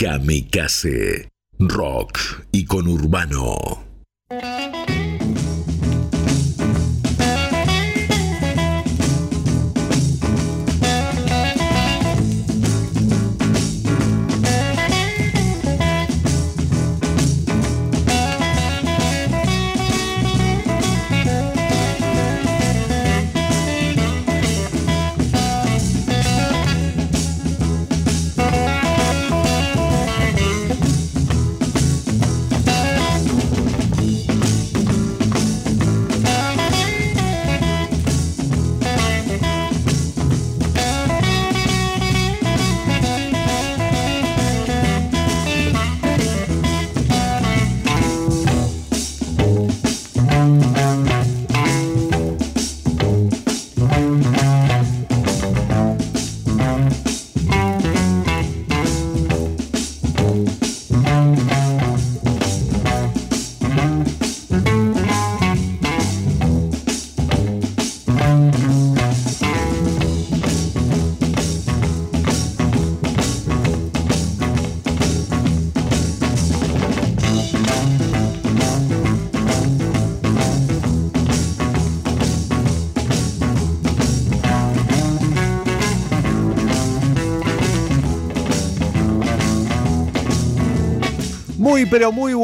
Kamikaze. Rock y con urbano.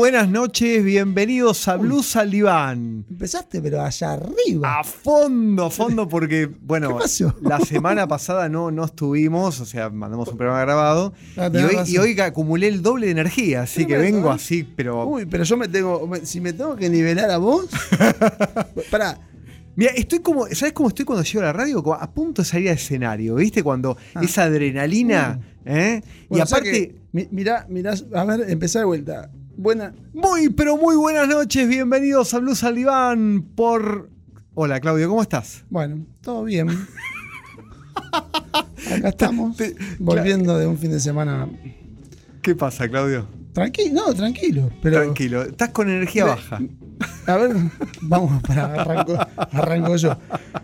Buenas noches. Bienvenidos a Blue Saliván. Empezaste, pero allá arriba. A fondo, a fondo, porque, bueno, la semana pasada no, no estuvimos, o sea, mandamos un programa grabado. Ah, y, hoy, y hoy acumulé el doble de energía, así que razón. vengo así, pero. Uy, pero yo me tengo. Si me tengo que nivelar a vos. Pará. Mira, estoy como. ¿Sabes cómo estoy cuando llego a la radio? Como a punto de salir al escenario, ¿viste? Cuando Ah. esa adrenalina, ¿eh? y Bueno, o sea aparte. que, mirá, mirá. A ver, empezá de vuelta. Buena. Muy, pero muy buenas noches. Bienvenidos a Blue Saliván por. Hola, Claudio, ¿cómo estás? Bueno, todo bien. Acá estamos. Volviendo de un fin de semana. ¿Qué pasa, Claudio? Tranquilo, no, tranquilo. Pero, Tranquilo, estás con energía baja. A ver, vamos para arranco, arranco yo.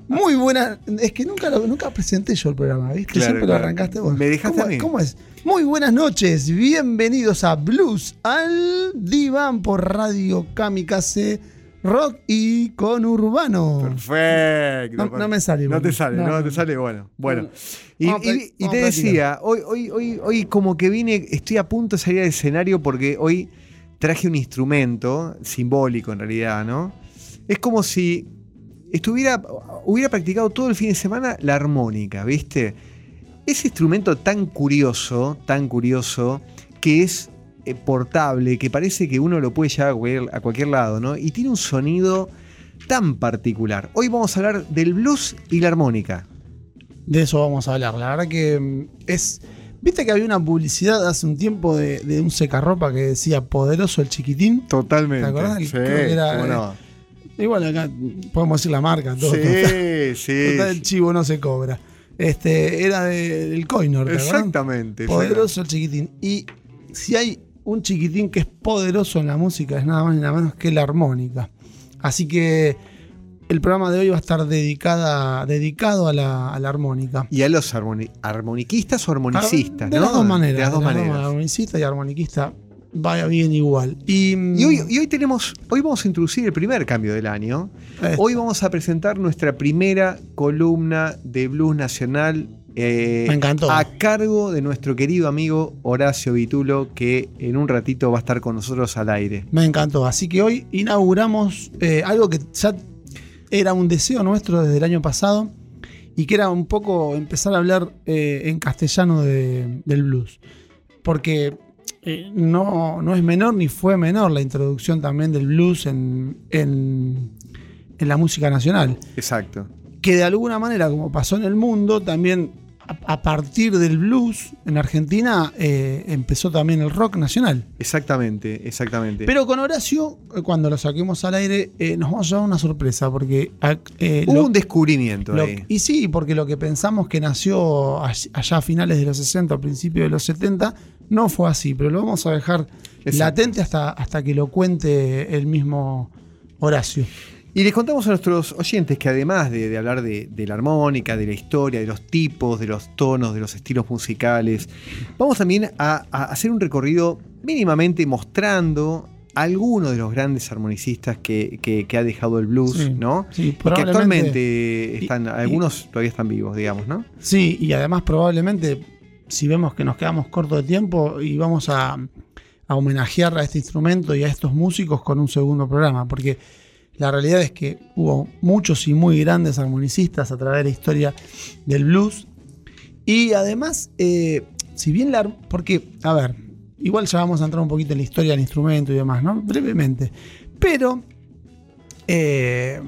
Muy buena. Es que nunca lo- nunca presenté yo el programa, ¿viste? Claro, Siempre claro. lo arrancaste vos. Me dejaste ¿Cómo, a mí. ¿Cómo es? Muy buenas noches. Bienvenidos a Blues al Diván por Radio Kamikaze Rock y con Urbano. Perfecto. No- no me sale, No te bueno. sale, No, no, no. te sale, bueno. Bueno. Bueno. Y, te decía, hoy, hoy, hoy, hoy como que vine, estoy a punto de salir al escenario porque hoy traje un instrumento simbólico en realidad, ¿no? Es como si estuviera, hubiera practicado todo el fin de semana la armónica, ¿viste? Ese instrumento tan curioso, tan curioso, que es eh, portable, que parece que uno lo puede llevar a cualquier, a cualquier lado, ¿no? Y tiene un sonido tan particular. Hoy vamos a hablar del blues y la armónica. De eso vamos a hablar. La verdad que mm, es. Viste que había una publicidad hace un tiempo de, de un secarropa que decía poderoso el chiquitín. Totalmente. ¿Te acordás? Sí, Creo que era, cómo no. Y bueno, acá podemos decir la marca, todo. Sí, sí. Total, el chivo no se cobra. Este, era de- del Coinor. Exactamente. Poderoso el chiquitín. Y si hay un chiquitín que es poderoso en la música, es nada más ni nada menos que la armónica. Así que el programa de hoy va a estar dedicada, dedicado a la, a la armónica. Y a los armoni- armoniquistas o armonicistas, de ¿no? las dos maneras. De las dos maneras. Armonicista y armoniquista vaya bien igual. Y, Y hoy, y hoy tenemos, hoy vamos a introducir el primer cambio del año. Hoy vamos a presentar nuestra primera columna de blues nacional. eh, Me encantó. A cargo de nuestro querido amigo Horacio Vitulo, que en un ratito va a estar con nosotros al aire. Me encantó. Así que hoy inauguramos eh, algo que ya era un deseo nuestro desde el año pasado y que era un poco empezar a hablar eh, en castellano de- del blues. Porque eh, no, no es menor ni fue menor la introducción también del blues en, en- en la música nacional. Exacto. Que de alguna manera, como pasó en el mundo, también a, partir del blues en Argentina eh, empezó también el rock nacional. Exactamente, exactamente. Pero con Horacio, eh, cuando lo saquemos al aire, eh, nos vamos a llevar una sorpresa, porque... ah, eh, Hubo lo- un descubrimiento lo- ahí. y sí, porque lo que pensamos que nació all- allá a finales de los 60, a principios de los 70, no fue así, pero lo vamos a dejar Exacto. latente hasta, hasta que lo cuente el mismo Horacio. Y les contamos a nuestros oyentes que además de, de hablar de, de la armónica, de la historia, de los tipos, de los tonos, de los estilos musicales, vamos también a, a hacer un recorrido mínimamente mostrando algunos de los grandes armonicistas que, que- que ha dejado el blues, Sí, ¿no? sí, Y que actualmente están, y- algunos todavía están vivos, digamos, ¿no? Sí, y además probablemente si vemos que nos quedamos cortos de tiempo y vamos a, a homenajear a este instrumento y a estos músicos con un segundo programa, porque la realidad es que hubo muchos y muy grandes armonicistas a través de la historia del blues y además, eh, si bien la... porque, a ver, igual ya vamos a entrar un poquito en la historia del instrumento y demás, ¿no? Brevemente, pero... eh,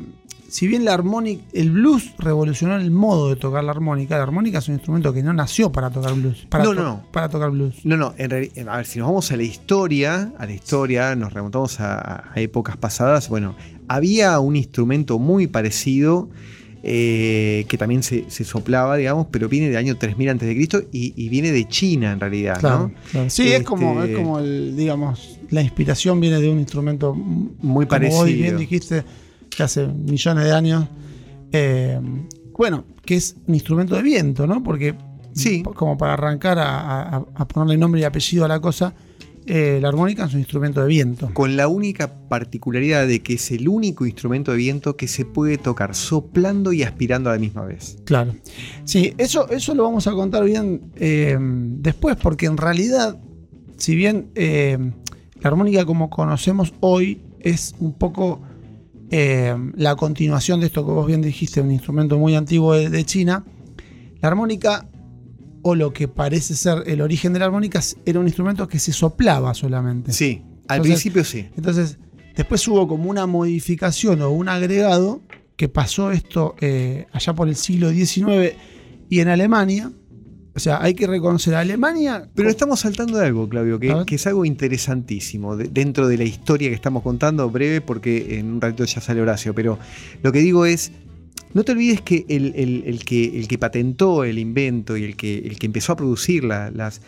si bien la armónica, el blues revolucionó el modo de tocar la armónica, la armónica es un instrumento que no nació para tocar blues. Para No, to- no, no. Para tocar blues. No, no, en realidad, a ver, si nos vamos a la historia, a la historia, nos remontamos a, a épocas pasadas, bueno, había un instrumento muy parecido eh, que también se, se soplaba, digamos, pero viene del año 3000 a.C. Y, y viene de China en realidad, Claro, ¿no? claro. Sí, es como, Este- es como el, digamos, la inspiración viene de un instrumento Muy como vos bien parecido. dijiste, que hace millones de años. eh, bueno, que es un instrumento de viento, ¿no? Porque, Sí. como para arrancar a, a- a ponerle nombre y apellido a la cosa, eh, la armónica es un instrumento de viento. Con la única particularidad de que es el único instrumento de viento que se puede tocar soplando y aspirando a la misma vez. Claro. Sí, eso, eso lo vamos a contar bien eh, después, porque en realidad, si bien eh, la armónica como conocemos hoy es un poco la continuación de esto que vos bien dijiste, un instrumento muy antiguo de, de China, la armónica, o lo que parece ser el origen de la armónica, era un instrumento que se soplaba solamente. Sí, al Entonces- principio sí. Entonces, después hubo como una modificación o un agregado que pasó esto eh, allá por el siglo XIX y en Alemania. O sea, hay que reconocer a Alemania. Pero estamos saltando de algo, Claudio, que, es algo interesantísimo de- dentro de la historia que estamos contando, breve, porque en un ratito ya sale Horacio. Pero lo que digo es, no te olvides que el, el- el que, el que patentó el invento y el que, el que empezó a producir la- las...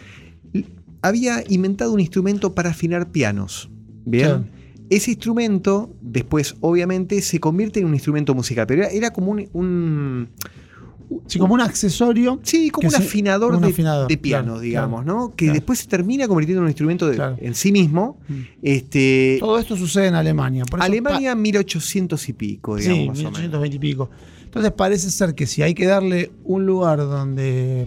había inventado un instrumento para afinar pianos. ¿Bien? Ese instrumento, después, obviamente, se convierte en un instrumento musical, pero era, era como un- un Sí, como un accesorio. Sí, como un se- afinador, un de, afinador, de piano, claro, digamos, ¿no? Que claro. después se termina convirtiendo en un instrumento de- en sí mismo. Mm. Este, Todo esto sucede en Alemania. Por eso Alemania 1800 y pico, digamos, sí, más o menos. 1820 y pico. Entonces parece ser que si hay que darle un lugar donde,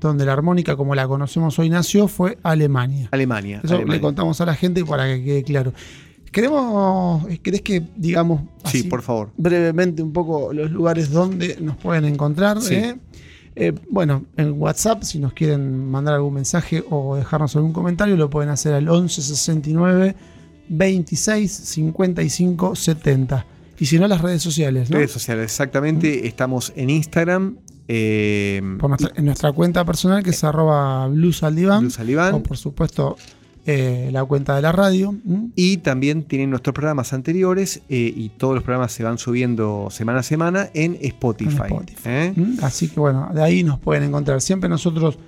donde la armónica como la conocemos hoy nació, fue Alemania. Alemania. Eso Alemania. le contamos a la gente para que quede claro. Queremos, ¿querés que digamos Sí, por favor. brevemente un poco los lugares donde nos pueden encontrar? Sí. eh? Eh, bueno, en WhatsApp, si nos quieren mandar algún mensaje o dejarnos algún comentario, lo pueden hacer al 11 69 26 55 70. Y si no, las redes sociales, ¿no? Redes sociales, exactamente. Estamos en Instagram. Eh, Por nuestra- en nuestra cuenta personal, que es arroba blues al diván, Luz Alibán. o por supuesto eh, la cuenta de la radio. Y también tienen nuestros programas anteriores eh, y todos los programas se van subiendo semana a semana en Spotify. En Spotify. ¿eh? Así que bueno, de ahí nos pueden encontrar. Siempre nosotros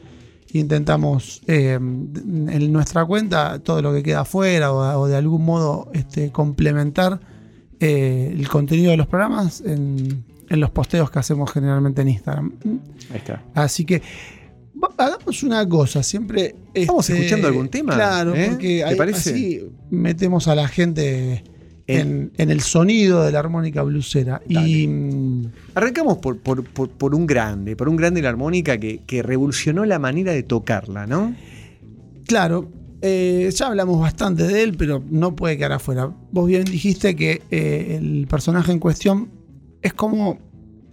intentamos en nuestra cuenta todo lo que queda afuera o, o de algún modo este, complementar el contenido de los programas en, en los posteos que hacemos generalmente en Instagram. Ahí está. Así que hagamos una cosa, siempre... ¿Estamos este, escuchando algún tema? Claro, ¿Eh? porque ¿Te parece? así metemos a la gente... En- En, el sonido de la armónica blusera. Y mm, Arrancamos por, por- por- por un grande, por un grande de la armónica que, que revolucionó la manera de tocarla, ¿no? Claro, eh, ya hablamos bastante de él, pero no puede quedar afuera. Vos bien dijiste que eh, el personaje en cuestión es como.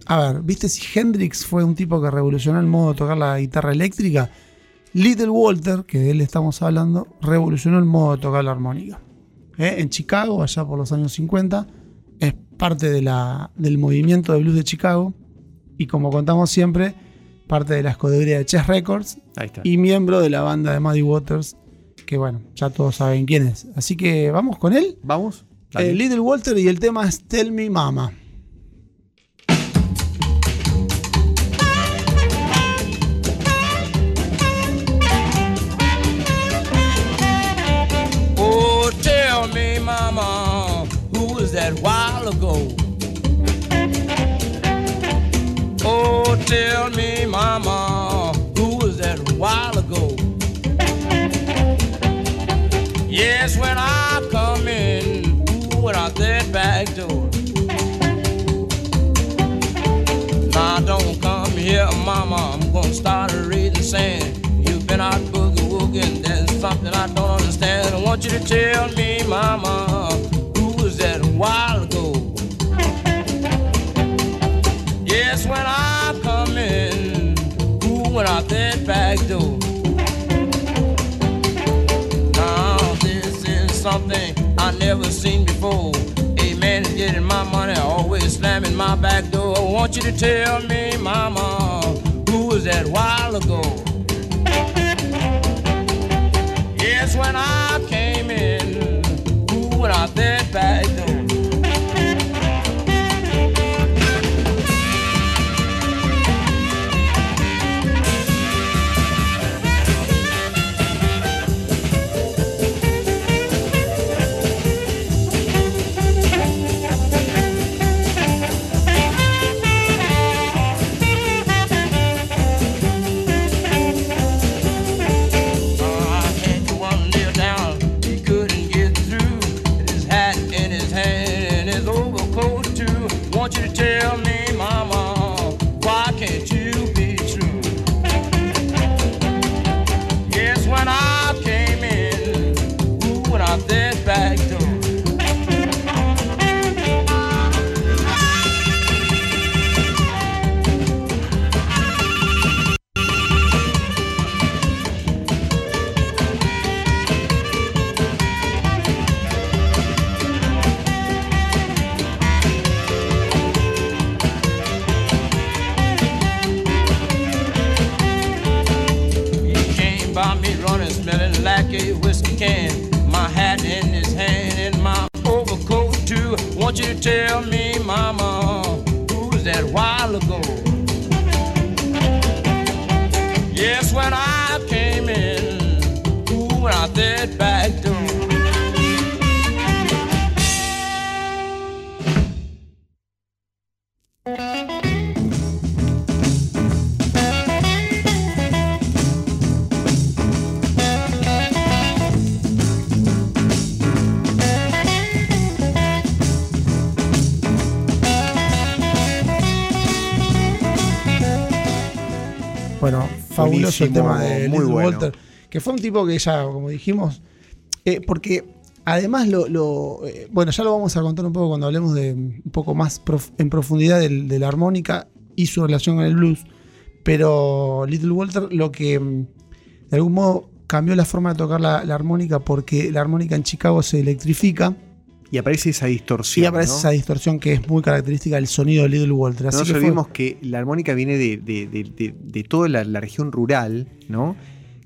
A ver, ¿viste si Hendrix fue un tipo que revolucionó el modo de tocar la guitarra eléctrica? Little Walter, que de él estamos hablando, revolucionó el modo de tocar la armónica. ¿Eh? En Chicago, allá por los años 50, es parte de la- del movimiento de blues de Chicago y como contamos siempre, parte de la escudería de Chess Records Ahí está. y miembro de la banda de Muddy Waters, que bueno, ya todos saben quién es. Así que vamos con él. ¿Vamos? Eh, Little Walter y el tema es Tell Me Mama. Tell me, Mama, who was that a while ago? Yes, when I come in, ooh, when out that back door. Now don't come here, Mama. I'm gonna start raising saying You've been out boogie woogie, there's something I don't understand. I want you to tell me, Mama, who was that a while out that back door? Now this is something I never seen before. A man is getting my money, always slamming my back door. I want you to tell me, Mama, who was that while ago? Yes, when I came in, who went out that back door? Bueno, fabuloso el tema de muy Little bueno. Walter. Que fue un tipo que ya, como dijimos, eh, porque además lo, lo, eh, bueno, ya lo vamos a contar un poco cuando hablemos de un poco más prof- en profundidad de la armónica y su relación con el blues. Pero Little Walter lo que mm, de algún modo cambió la forma de tocar la, la armónica porque la armónica en Chicago se electrifica Y aparece esa distorsión. y aparece ¿no? esa distorsión que es muy característica del sonido de Little Walter. No Así nos que fue- olvidemos que la armónica viene de, de- de- de- toda la, la región rural, ¿no?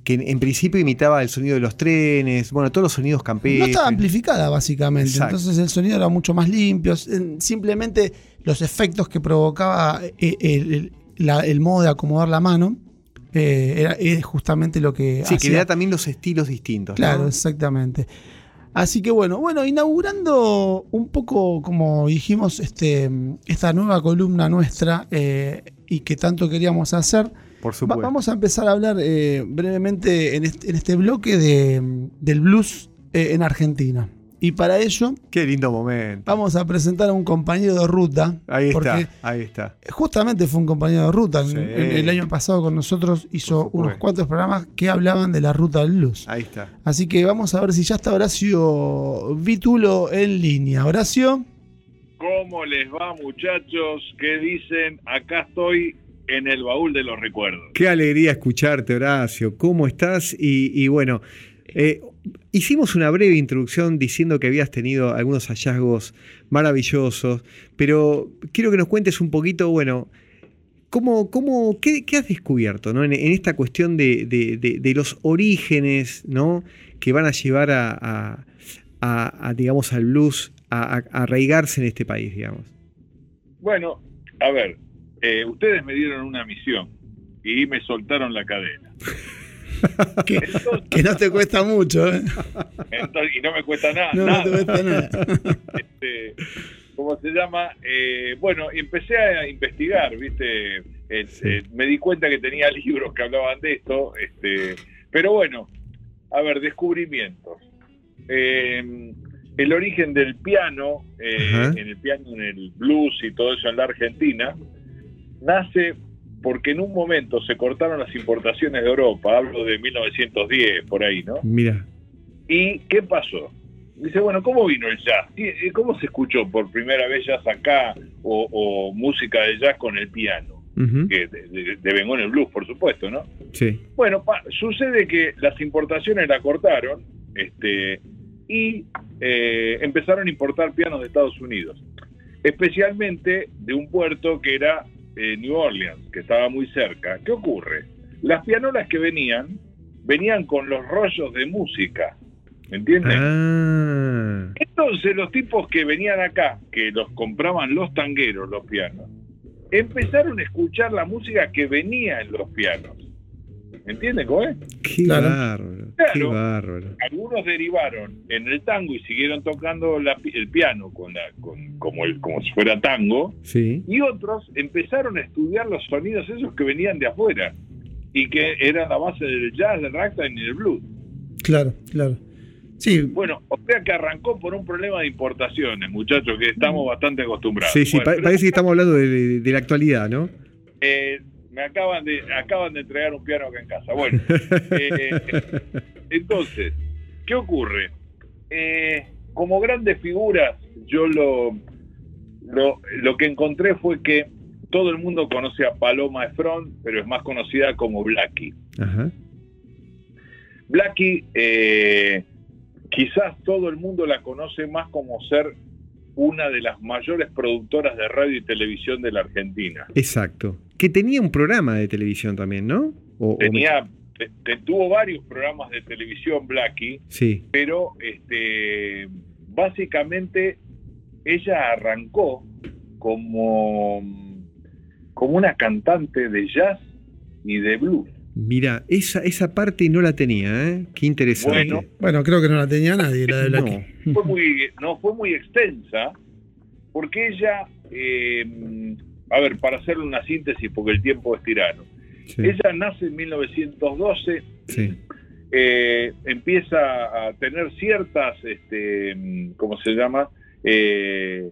Que en, en principio imitaba el sonido de los trenes, bueno, todos los sonidos No campestres. estaba amplificada, básicamente. Exacto. Entonces el sonido era mucho más limpio. En- Simplemente los efectos que provocaba eh, el, el- la- el modo de acomodar la mano eh, era, es justamente lo que. Sí, que le da también los estilos distintos. ¿no? Claro, exactamente. Así que bueno, bueno, inaugurando un poco, como dijimos, este, esta nueva columna nuestra eh, y que tanto queríamos hacer. Por Va- supuesto. vamos a empezar a hablar eh, brevemente en este, en este bloque de, del blues eh, en Argentina. Y para ello Qué lindo momento. vamos a presentar a un compañero de ruta. Ahí porque está, ahí está. justamente fue un compañero de ruta. Sí. el año pasado con nosotros hizo unos cuantos programas que hablaban de la ruta del blues. Ahí está. Así que vamos a ver si ya está Horacio Vitulo en línea. Horacio, ¿Cómo les va, muchachos? ¿Qué dicen? Acá estoy en el baúl de los recuerdos. Qué alegría escucharte, Horacio. ¿Cómo estás? Y, y bueno, eh, hicimos una breve introducción diciendo que habías tenido algunos hallazgos maravillosos, pero quiero que nos cuentes un poquito, bueno, ¿cómo, cómo, qué, qué has descubierto ¿no? en, esta cuestión de, de- de- los orígenes ¿no? que van a llevar a, a- a- digamos, al blues a arraigarse en este país, digamos? Bueno, a ver, eh, ustedes me dieron una misión y me soltaron la cadena. Que, no te cuesta mucho, ¿eh? entonces- y no me cuesta nada. No, te cuesta nada. este, ¿cómo se llama? Eh, bueno, empecé a investigar, ¿viste? Eh, Sí. eh, me di cuenta que tenía libros que hablaban de esto, este, pero bueno, a ver, descubrimientos. Eh, el origen del piano, eh, en el piano, en el blues y todo eso en la Argentina, nace porque en un momento se cortaron las importaciones de Europa, hablo de 1910, por ahí, ¿no? Mira. ¿Y qué pasó? Dice, bueno, ¿cómo vino el jazz? ¿Y- y ¿Cómo se escuchó por primera vez jazz acá o, o música de jazz con el piano? Que de, el blues, por supuesto, ¿no? Sí. Bueno, pa- sucede que las importaciones la cortaron este, y eh, empezaron a importar pianos de Estados Unidos, especialmente de un puerto que era eh, New Orleans, que estaba muy cerca. ¿Qué ocurre? Las pianolas que venían, venían con los rollos de música, ¿entienden? Ah. Entonces los tipos que venían acá, que los compraban los tangueros, los pianos, empezaron a escuchar la música que venía en los pianos. ¿Entienden cómo es? Qué Claro. bárbaro. Qué Claro. bárbaro. Algunos derivaron en el tango y siguieron tocando la el piano con la, con, como, el, como si fuera tango, Sí. y otros empezaron a estudiar los sonidos esos que venían de afuera y que eran la base del jazz, del ragtime y del blues. Claro, claro. Sí, Bueno, o sea que arrancó por un problema de importaciones, muchachos, que estamos bastante acostumbrados. Sí, sí. Bueno, pa- pero- parece que estamos hablando de, de- de la actualidad, ¿no? Eh, me acaban de acaban de entregar un piano acá en casa. Bueno, eh, entonces, ¿qué ocurre? Eh, como grandes figuras, yo lo, lo lo que encontré fue que todo el mundo conoce a Paloma Efron, pero es más conocida como Blackie. Ajá. Blackie, eh, quizás todo el mundo la conoce más como ser una de las mayores productoras de radio y televisión de la Argentina. Exacto. Que tenía un programa de televisión también, ¿no? O- o me- tenía te- te- tuvo varios programas de televisión Blackie, Sí. pero este básicamente ella arrancó como como una cantante de jazz y de blues. Mira, esa, esa parte no la tenía, ¿eh? Qué interesante. Bueno. bueno, creo que no la tenía nadie, la de No. Blackie. Fue muy no fue muy extensa porque ella eh, a ver, para hacerle una síntesis porque el tiempo es tirano. Sí. Ella nace en 1912 Sí. eh, empieza a tener ciertas, este, ¿cómo se llama? Eh,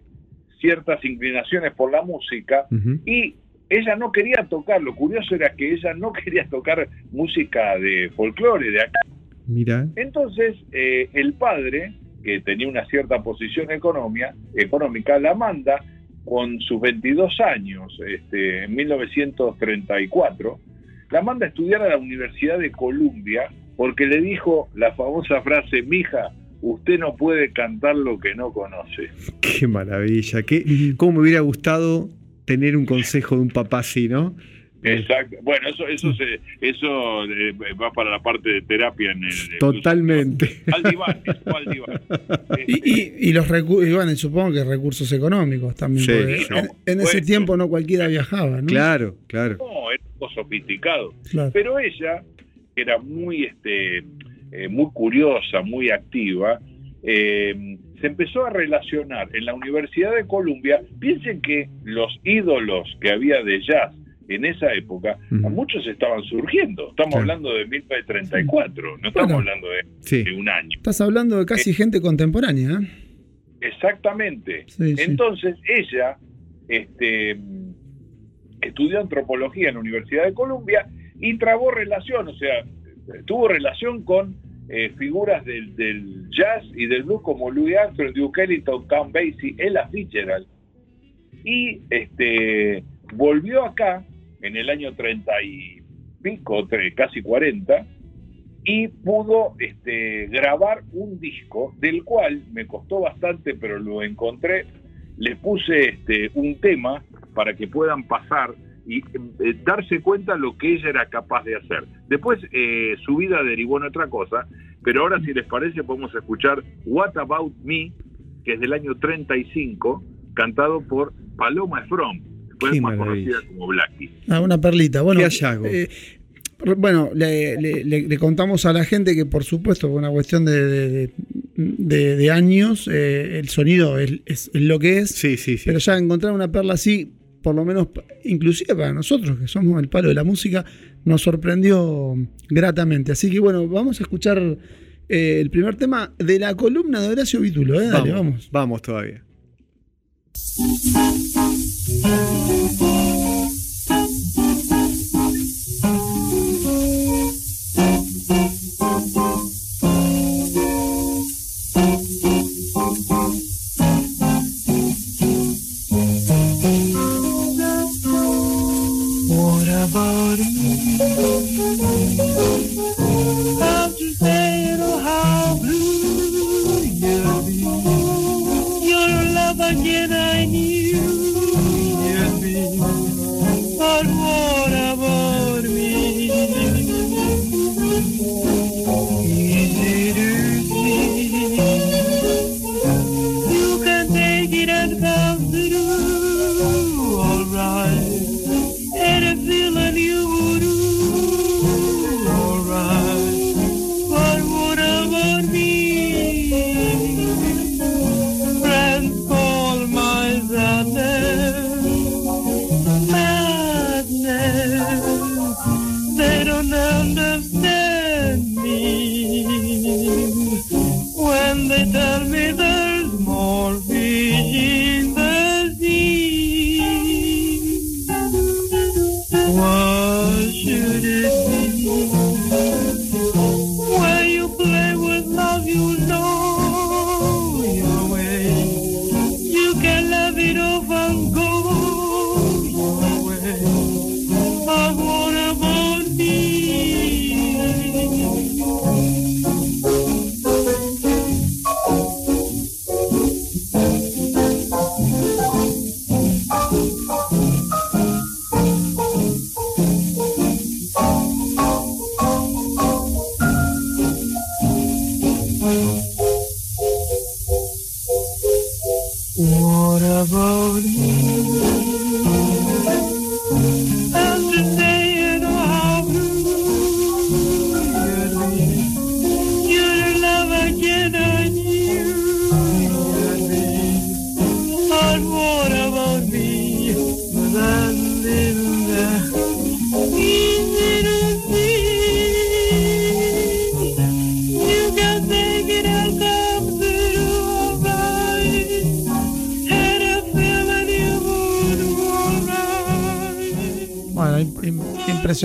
ciertas inclinaciones por la música y ella no quería tocar, lo curioso era que ella no quería tocar música de folclore de acá. Mira. Entonces, eh, el padre, que tenía una cierta posición economía, económica, la manda con sus 22 años, este, en 1934, la manda a estudiar a la Universidad de Columbia porque le dijo la famosa frase, mija, usted no puede cantar lo que no conoce. Qué maravilla. Qué. ¿Cómo me hubiera gustado tener un consejo de un papá así, no? Exacto. Bueno, eso eso se, eso eh, va para la parte de terapia en el Totalmente. Al diván, eso al diván. Y, Este, y, y los recursos, bueno, supongo que recursos económicos también. Sí. En, en ese tiempo no cualquiera viajaba, ¿no? Claro, claro. no, era algo sofisticado. Claro. Pero ella, que era muy, este, eh, muy curiosa, muy activa, eh, se empezó a relacionar en la Universidad de Columbia. Piensen que los ídolos que había de jazz en esa época, muchos estaban surgiendo. Estamos Claro. hablando de 1934, no estamos Bueno. hablando de, Sí. de un año. Estás hablando de casi gente contemporánea, ¿eh? Exactamente. Sí, sí. Entonces ella este, estudió antropología en la Universidad de Columbia y trabó relación, o sea, tuvo relación con eh, figuras del, del jazz y del blues como Louis Armstrong, Duke Ellington, Count Basie, Ella Fitzgerald. Y este, volvió acá en el año 30 y pico, casi 40, y pudo este, grabar un disco del cual me costó bastante, pero lo encontré. Le puse este, un tema para que puedan pasar y eh, darse cuenta lo que ella era capaz de hacer. Después eh, su vida derivó en otra cosa, pero ahora si les parece podemos escuchar What About Me, que es del año 35, cantado por Paloma Efron, después Qué más maravilla. conocida como Blackie. Ah, una perlita. Bueno, Qué hallazgo. eh, bueno, le, le- le- le contamos a la gente que por supuesto por una cuestión de, de- de- de- de años, eh, el sonido es, es- es lo que es, Sí, sí, sí. pero ya encontrar una perla así por lo menos, inclusive para nosotros que somos el palo de la música, nos sorprendió gratamente. Así que bueno, vamos a escuchar eh, el primer tema de la columna de Horacio Vítulo. ¿eh? Dale, vamos. Vamos todavía.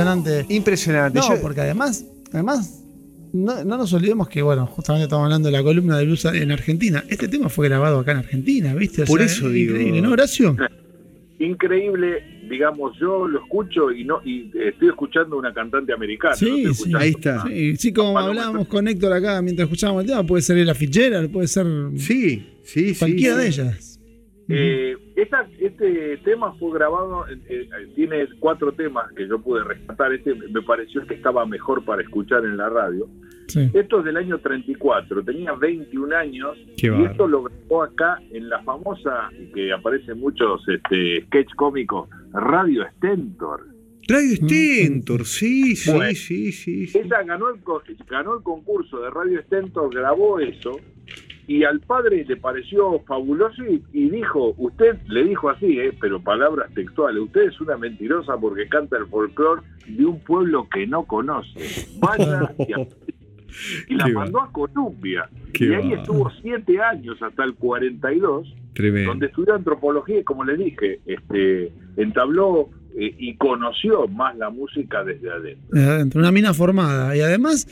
Impresionante. Impresionante. No, Yo- porque además, además no, no nos olvidemos que, bueno, justamente estamos hablando de la columna de blues en Argentina. Este tema fue grabado acá en Argentina, ¿viste? O Por sea, eso es digo. Increíble, ¿no, Horacio? Increíble, digamos, yo lo escucho y no y eh, estoy escuchando una cantante americana. no Sí, estoy sí. escuchando Ahí está. una- Sí, sí, como Paloma, hablábamos con Héctor acá mientras escuchábamos el tema, puede ser la Fitzgerald, puede ser Sí, sí, sí. cualquiera sí. de ellas. Eh, esta- este tema fue grabado, eh, eh, tiene cuatro temas que yo pude rescatar. Este me pareció que estaba mejor para escuchar en la radio. Sí. Esto es del año 34, tenía 21 años Qué y esto lo grabó acá en la famosa, y que aparece en muchos este, sketch cómicos, Radio Stentor. Radio Stentor, sí, sí, Bueno. sí, sí. sí. Ella ganó el, ganó el concurso de Radio Stentor, grabó eso y al padre le pareció fabuloso y, y dijo, usted le dijo así, eh, pero palabras textuales, usted es una mentirosa porque canta el folclore de un pueblo que no conoce. Vaya y, a- y la Qué mandó a Colombia. Qué y ahí va. estuvo siete años hasta el 42 Tremendo. donde estudió antropología y como les dije, este, entabló eh, y conoció más la música desde adentro. De adentro, una mina formada. Y además,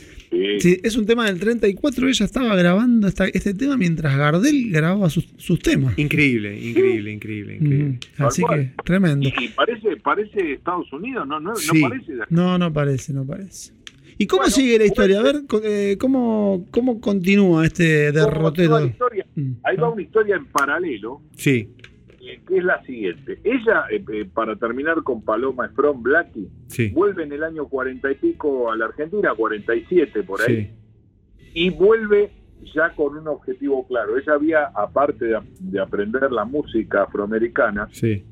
si es un tema del 34, ella estaba grabando esta- este tema mientras Gardel grababa sus, sus temas. Increíble, increíble, increíble, increíble. Así que, tremendo. Y, y parece, parece Estados Unidos, no, no, Sí. no parece. No, no parece, no parece. ¿Y cómo Bueno, sigue la historia? A ver, co- eh, ¿cómo, cómo continúa este ¿Cómo derrotero? Mm, Ahí va ¿no? una historia en paralelo, Sí, que es la siguiente. Ella, eh, eh, para terminar con Paloma From Blackie, sí. vuelve en el año 40 y pico a la Argentina, 47 por ahí, Sí, y vuelve ya con un objetivo claro. Ella había, aparte de, de aprender la música afroamericana, sí.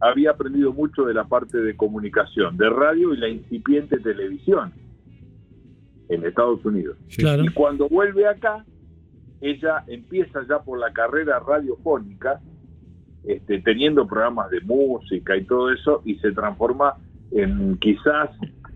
había aprendido mucho de la parte de comunicación, de radio y la incipiente televisión en Estados Unidos. Claro. Y cuando vuelve acá, ella empieza ya por la carrera radiofónica este, teniendo programas de música y todo eso, y se transforma en quizás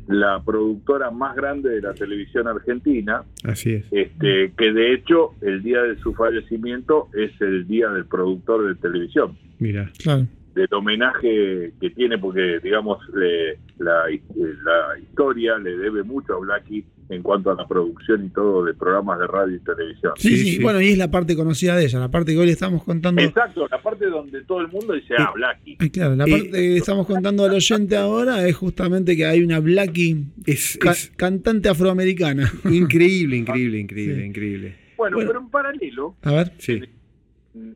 la productora más grande de la televisión argentina, Así es. este, que de hecho el día de su fallecimiento es el día del productor de televisión, Mira. Claro. Del homenaje que tiene, porque digamos le- la, la historia le debe mucho a Blackie en cuanto a la producción y todo de programas de radio y televisión. Sí, Sí, sí, sí. Bueno, y es la parte conocida de ella, la parte que hoy le estamos contando. Exacto, la parte donde todo el mundo dice, ah, Blackie. Ay, claro, la Eh, parte que estamos contando al oyente ahora es justamente que hay una Blackie Es, ca- es cantante afroamericana. increíble, increíble, increíble, Sí. increíble. Bueno, Bueno. pero en paralelo, A ver. Sí,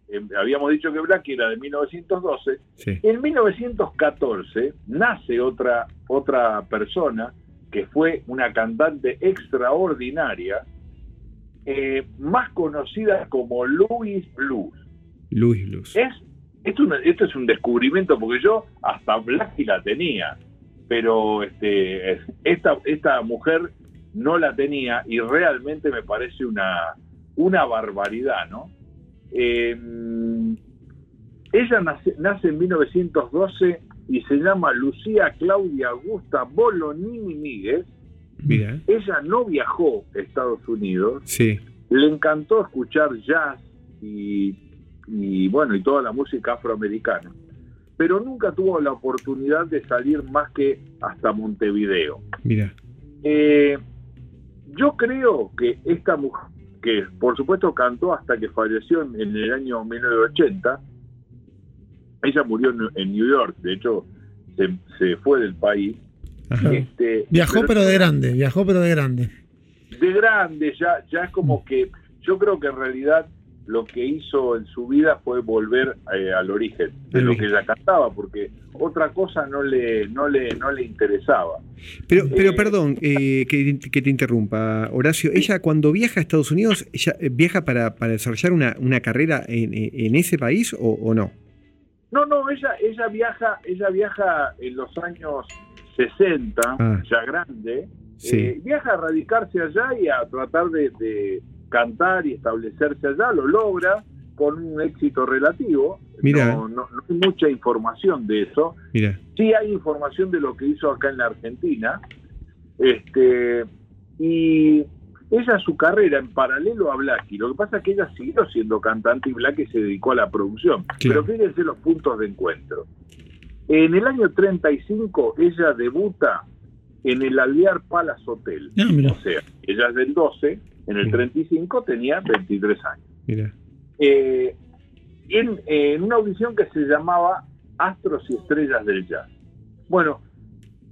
eh, habíamos dicho que Blackie era de 1912, sí. En 1914 nace otra, otra persona que fue una cantante extraordinaria, eh, más conocida como Louis Blues. Luis Luz. Es, esto, es un- esto es un descubrimiento porque yo hasta Blackie la tenía, pero este, es- esta, esta mujer no la tenía y realmente me parece una, una barbaridad, ¿no? Eh, ella nace, nace en 1912 y se llama Lucía Claudia Augusta Bolonini Míguez. Mira. Ella no viajó a Estados Unidos, Sí. le encantó escuchar jazz y, y, bueno y toda la música afroamericana pero nunca tuvo la oportunidad de salir más que hasta Montevideo Mira. Eh, yo creo que esta mujer que por supuesto cantó hasta que falleció en, en el año 1980 ella murió en, en New York de hecho se, se fue del país. Este, Viajó pero de grande, viajó pero de grande. de grande, ya, ya es como que yo creo que en realidad lo que hizo en su vida fue volver eh, al origen de lo origen. que ella cantaba, porque otra cosa no le, no le, no le interesaba. Pero, pero Eh, perdón, eh, que, que te interrumpa, Horacio. Ella cuando viaja a Estados Unidos, ella eh, viaja para, para desarrollar una, una carrera en, en ese país o, o no? No, no, ella, ella viaja, ella viaja en los años 60, Ah. ya grande, Sí. eh, viaja a radicarse allá y a tratar de, de cantar y establecerse allá, lo logra con un éxito relativo. Mirá. No, no- no hay mucha información de eso. Mira. sí hay información de lo que hizo acá en la Argentina. Este, y ella su carrera en paralelo a Blackie. Lo que pasa es que ella siguió siendo cantante y Blackie se dedicó a la producción. Claro. Pero fíjense los puntos de encuentro. En el año 35 ella debuta en el Alvear Palace Hotel. Ah, mira. O sea, ella es del 12, en el Sí. 35 tenía 23 años Mira. eh, en, en una audición que se llamaba Astros y Estrellas del Jazz. Bueno,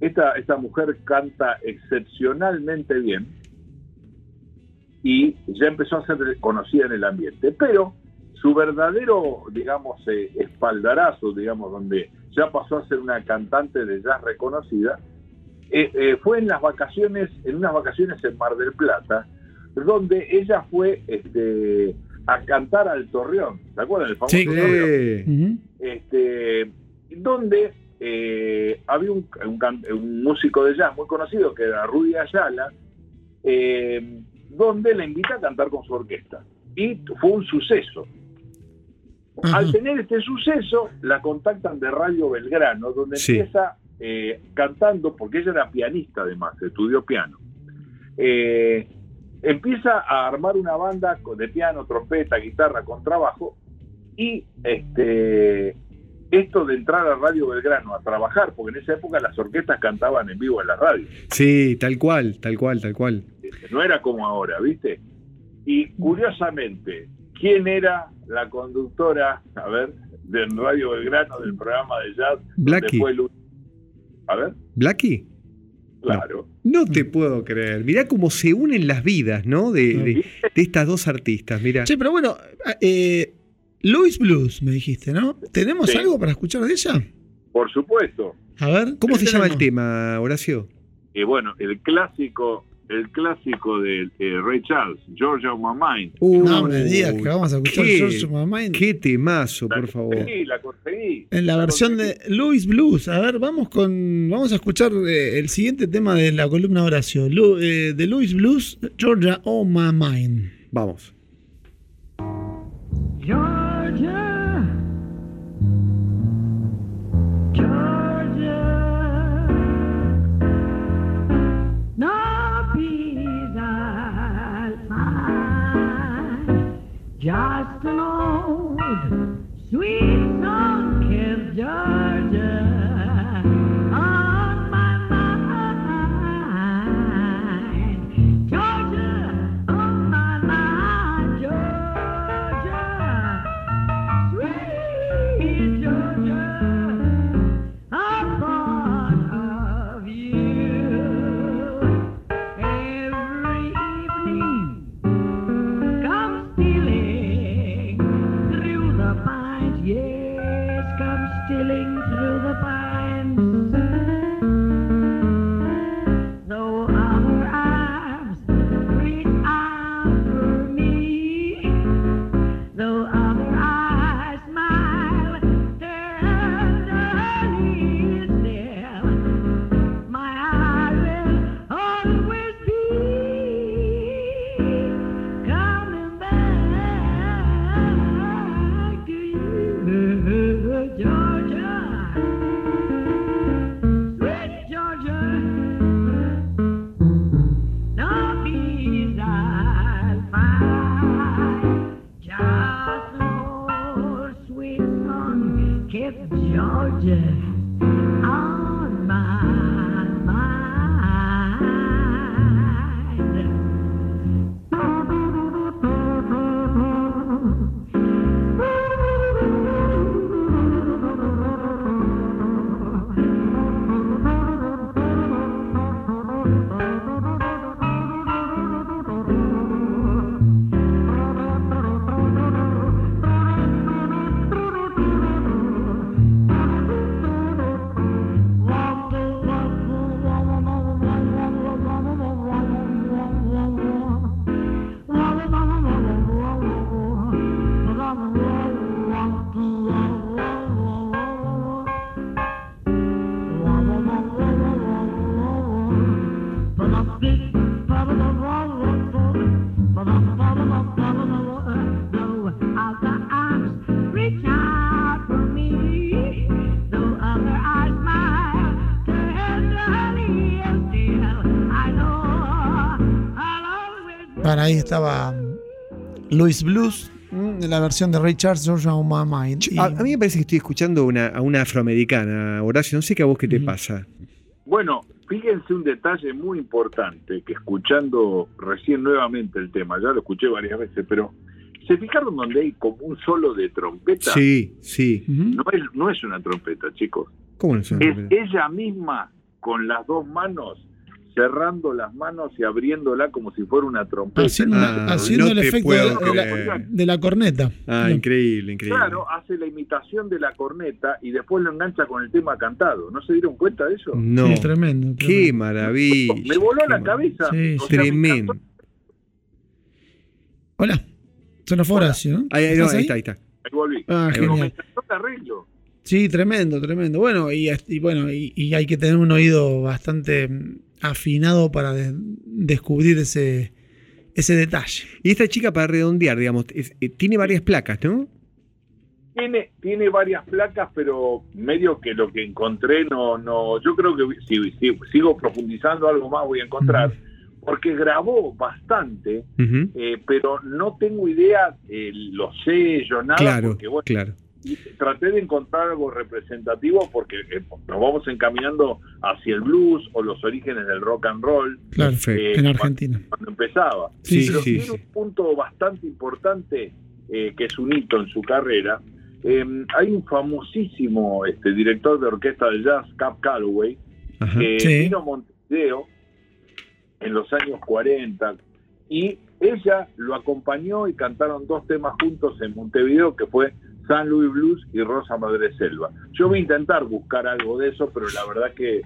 esta, esta mujer canta excepcionalmente bien y ya empezó a ser conocida en el ambiente, pero su verdadero, digamos, eh, espaldarazo, digamos, donde ya pasó a ser una cantante de jazz reconocida, eh, eh, fue en las vacaciones, en unas vacaciones en Mar del Plata, donde ella fue este, a cantar al Torreón, ¿se acuerdan? El famoso Sí. Torreón. Este, donde eh, había un, un can- un músico de jazz muy conocido que era Rudy Ayala, eh, donde la invita a cantar con su orquesta. Y fue un suceso. Ajá. Al tener este suceso, la contactan de Radio Belgrano, donde Sí. empieza eh, cantando, porque ella era pianista además, estudió piano. Eh, empieza a armar una banda con- de piano, trompeta, guitarra, con trabajo, y este esto de entrar a Radio Belgrano a trabajar, porque en esa época las orquestas cantaban en vivo en la radio. Sí, tal cual, tal cual, tal cual. No era como ahora, ¿viste? Y curiosamente, ¿quién era la conductora, a ver, de Radio Belgrano del programa de jazz? Blackie. A ver, ¿Blackie? Claro. No te puedo creer. Mirá cómo se unen las vidas, ¿no? De, de- de estas dos artistas. Mirá. Che, pero bueno, eh, Louis Blues, me dijiste, ¿no? ¿Tenemos Sí. algo para escuchar de ella? Por supuesto. A ver. ¿Cómo ¿qué se llama el tema, Horacio? Y bueno, el clásico, el clásico de eh, Ray Charles, Georgia on My Mind. No me digas que vamos a escuchar qué, George My Mind. Qué temazo, por favor. conseguí, la conseguí. En la La versión conseguí. de Louis Blues. A ver, vamos con. Vamos a escuchar eh, el siguiente tema de la columna Horacio. Lu- eh, de Louis Blues, Georgia on My Mind. Vamos. Georgia Just an old sweet song kept Georgia ahí estaba Louis Blues, mm, la versión de Ray Charles, Georgia on My Mind. Y- A, a mí me parece que estoy escuchando una, a una afroamericana, Horacio. No sé qué a vos qué te pasa. Bueno, fíjense un detalle muy importante que escuchando recién nuevamente el tema, ya lo escuché varias veces, pero ¿se fijaron donde hay como un solo de trompeta? Sí, sí. No es, no es una trompeta, chicos. ¿Cómo no son? Es ella misma con las dos manos, cerrando las manos y abriéndola como si fuera una trompeta. haciendo Ah, haciendo no el efecto de, de la, creer. de la corneta. Ah, increíble, increíble. Claro, hace la imitación de la corneta y después lo engancha con el tema cantado. ¿No se dieron cuenta de eso? No. Sí, tremendo. Qué tremendo. maravilla. Me voló qué la cabeza. Sí, O sea, me Tremendo. Hola. Se nos fue Horacio, ¿no? Ahí, ahí, no, ¿Estás ahí está, ahí está. Ahí volví. Ah, Pero me genial. encantó el arreglo. Sí, tremendo, tremendo. Bueno, y, y bueno, y, y hay que tener un oído bastante afinado para de- descubrir ese, ese detalle. Y esta chica, para redondear, digamos, es- eh, tiene varias placas, ¿no? Tiene, tiene varias placas, pero medio que lo que encontré no, no, yo creo que si, si sigo profundizando algo más voy a encontrar, porque grabó bastante, eh, pero no tengo idea eh, los sellos, nada, Claro, porque bueno, claro. Y traté de encontrar algo representativo porque eh, nos vamos encaminando hacia el blues o los orígenes del rock and roll Claro, Perfecto. en Argentina. cuando empezaba. Sí, Pero sí, tiene sí. un punto bastante importante eh, que es un hito en su carrera. Eh, hay un famosísimo este, director de orquesta de jazz, Cap Calloway, Ajá. que Sí. vino a Montevideo en los años 40 y ella lo acompañó y cantaron dos temas juntos en Montevideo que fue San Luis Blues y Rosa Madre Selva. Yo voy a intentar buscar algo de eso, pero la verdad que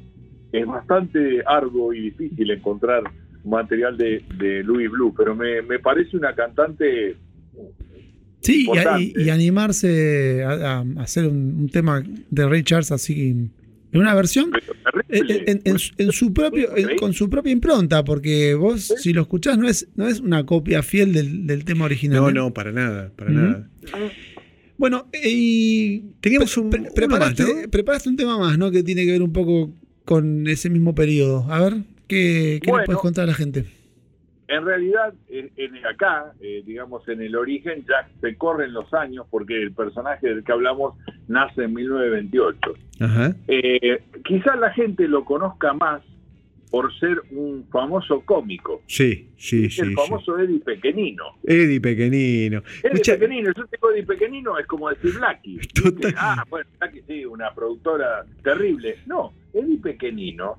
es bastante arduo y difícil encontrar material de, de Louis Blue, pero me, me parece una cantante Sí, y, Importante. y- y animarse a, a hacer un, un tema de Ray Charles así en una versión en, terrible. en- en su- en su propio, en- con su propia impronta, porque vos si lo escuchás no es, no es una copia fiel del, del tema original. No, ¿eh? no, para nada, para nada. Bueno, y Teníamos un- pre- preparaste, más, ¿no? preparaste un tema más, ¿no? Que tiene que ver un poco con ese mismo periodo. A ver, ¿qué, qué le Bueno. puedes contar a la gente? en realidad, en, en acá, eh, digamos, en el origen ya se corren los años porque el personaje del que hablamos nace en 1928. Ajá. Eh, quizás la gente lo conozca más por ser un famoso cómico. Sí, sí, Es sí. el sí. famoso Eddie Pequenino. Eddie Pequenino. Eddie Escucha, Pequenino, yo digo Eddie Pequenino es como decir Blackie. Ah, bueno, Blackie sí, una productora terrible. No, Eddie Pequenino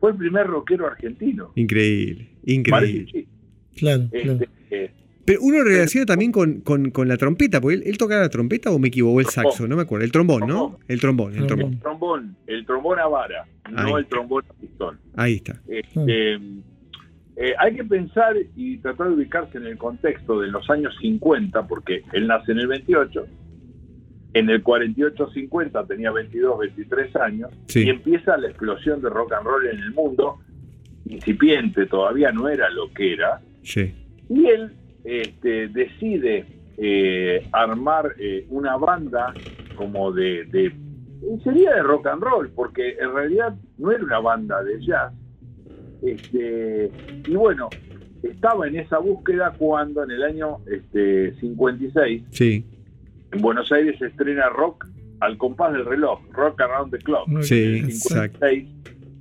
fue el primer rockero argentino. increíble, Parece increíble. sí. Claro, Este, claro. eh, Pero uno relaciona también con, con, con la trompeta, porque él, él tocaba la trompeta o me equivoco, el saxo, no me acuerdo. El trombón, ¿no? El trombón, el trombón. el trombón, el trombón a vara, no el trombón a pistón. Ahí está. Este, eh, hay que pensar y tratar de ubicarse en el contexto de los años 50, porque él nace en el 28, en el 48-50 tenía 22, 23 años, Sí. y empieza la explosión de rock and roll en el mundo, incipiente, todavía no era lo que era, Sí. y él este, decide eh, armar eh, una banda como de, de- sería de rock and roll, porque en realidad no era una banda de jazz. Este, y bueno, estaba en esa búsqueda cuando en el año este, 56 Sí, en Buenos Aires se estrena Rock al compás del reloj, Rock Around the Clock sí, en el exacto. 56,